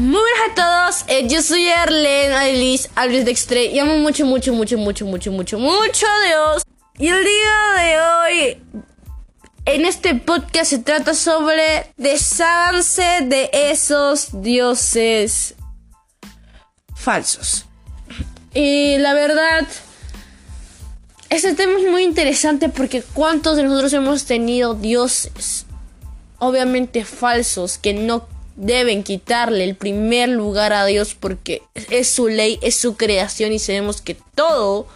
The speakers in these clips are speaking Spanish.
Muy buenas a todos, eh, yo soy Arlene Alice Alves Dextre y amo mucho, mucho, mucho, mucho, mucho, mucho, mucho a Dios. Y el día de hoy, en este podcast se trata sobre desháganse de esos dioses falsos. Y la verdad, este tema es muy interesante porque cuántos de nosotros hemos tenido dioses, obviamente falsos, que no deben quitarle el primer lugar a Dios porque es su ley, es su creación y sabemos que todo,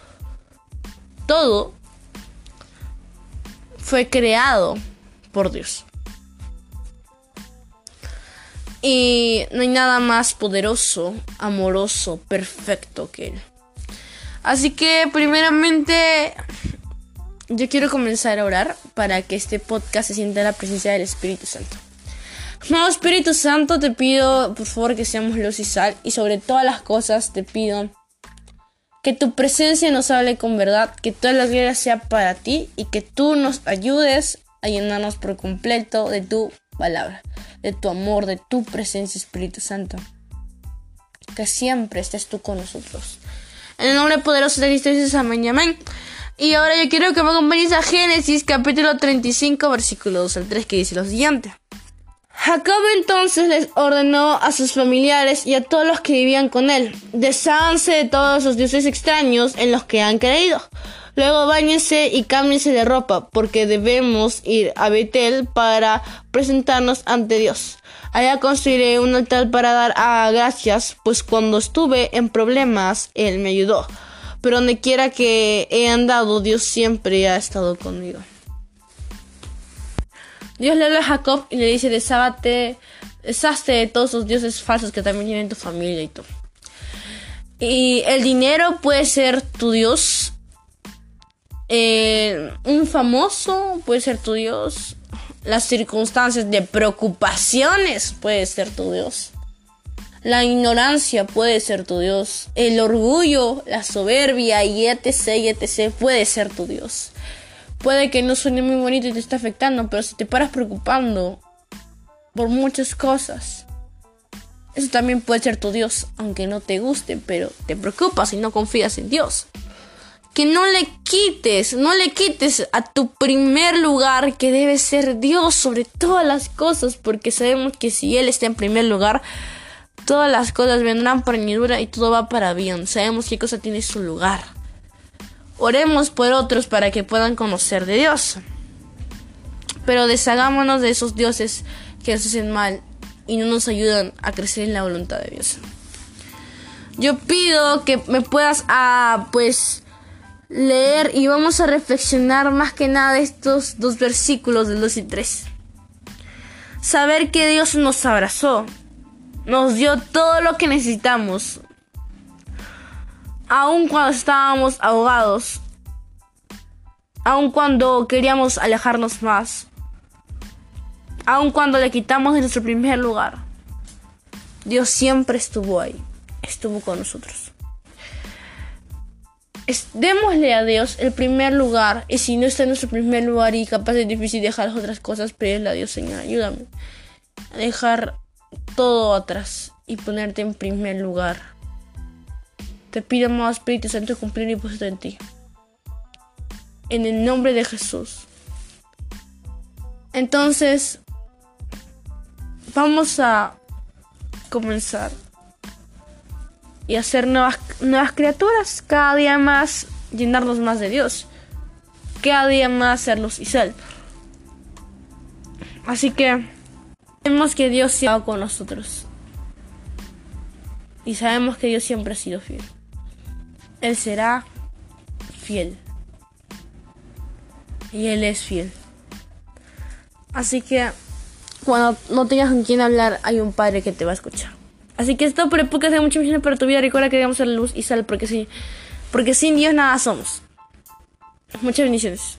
todo fue creado por Dios. Y no hay nada más poderoso, amoroso, perfecto que Él. Así que primeramente yo quiero comenzar a orar para que este podcast se sienta la presencia del Espíritu Santo. No, Espíritu Santo, te pido, por favor, que seamos luz y sal. Y sobre todas las cosas, te pido que tu presencia nos hable con verdad, que toda la gloria sea para ti y que tú nos ayudes a llenarnos por completo de tu palabra, de tu amor, de tu presencia, Espíritu Santo. Que siempre estés tú con nosotros. En el nombre poderoso de Cristo Jesús, amén amén. Y ahora yo quiero que me acompañes a Génesis capítulo 35, versículo 2 al 3, que dice lo siguiente. Jacob entonces les ordenó a sus familiares y a todos los que vivían con él, desháganse de todos los dioses extraños en los que han creído. Luego bañense y cámbiense de ropa, porque debemos ir a Betel para presentarnos ante Dios. Allá construiré un altar para dar a gracias, pues cuando estuve en problemas, Él me ayudó. Pero donde quiera que he andado, Dios siempre ha estado conmigo. Dios le habla a Jacob y le dice, deshágate, deshazte de todos los dioses falsos que también tienen tu familia y todo. Y el dinero puede ser tu Dios. Eh, un famoso puede ser tu Dios. Las circunstancias de preocupaciones puede ser tu Dios. La ignorancia puede ser tu Dios. El orgullo, la soberbia y etc, y etc puede ser tu Dios. Puede que no suene muy bonito y te esté afectando, pero si te paras preocupando por muchas cosas, eso también puede ser tu Dios, aunque no te guste, pero te preocupas y no confías en Dios. Que no le quites, no le quites a tu primer lugar que debe ser Dios sobre todas las cosas, porque sabemos que si Él está en primer lugar, todas las cosas vendrán por añadidura y todo va para bien. Sabemos qué cosa tiene su lugar. Oremos por otros para que puedan conocer de Dios. Pero deshagámonos de esos dioses que nos hacen mal y no nos ayudan a crecer en la voluntad de Dios. Yo pido que me puedas ah, pues leer y vamos a reflexionar más que nada estos dos versículos del 2 y 3. Saber que Dios nos abrazó, nos dio todo lo que necesitamos, aun cuando estábamos ahogados, aun cuando queríamos alejarnos más, aun cuando le quitamos de nuestro primer lugar, Dios siempre estuvo ahí, estuvo con nosotros. démosle a Dios el primer lugar. Y si no está en nuestro primer lugar y capaz es difícil dejar las otras cosas, pedirle a Dios, Señor, ayúdame a dejar todo atrás y ponerte en primer lugar. Te pido más Espíritu Santo cumplir y puesto en ti. En el nombre de Jesús. Entonces, vamos a comenzar y hacer nuevas, nuevas criaturas. Cada día más llenarnos más de Dios. Cada día más ser luz y sal. Así que vemos que Dios se ha con nosotros. Y sabemos que Dios siempre ha sido fiel. Él será fiel. Y Él es fiel. Así que cuando no tengas con quién hablar, hay un padre que te va a escuchar. Así que esto por el podcast de mucha bendiciones para tu vida. Recuerda que debemos ser luz y sal porque sí, porque sin Dios nada somos. Muchas bendiciones.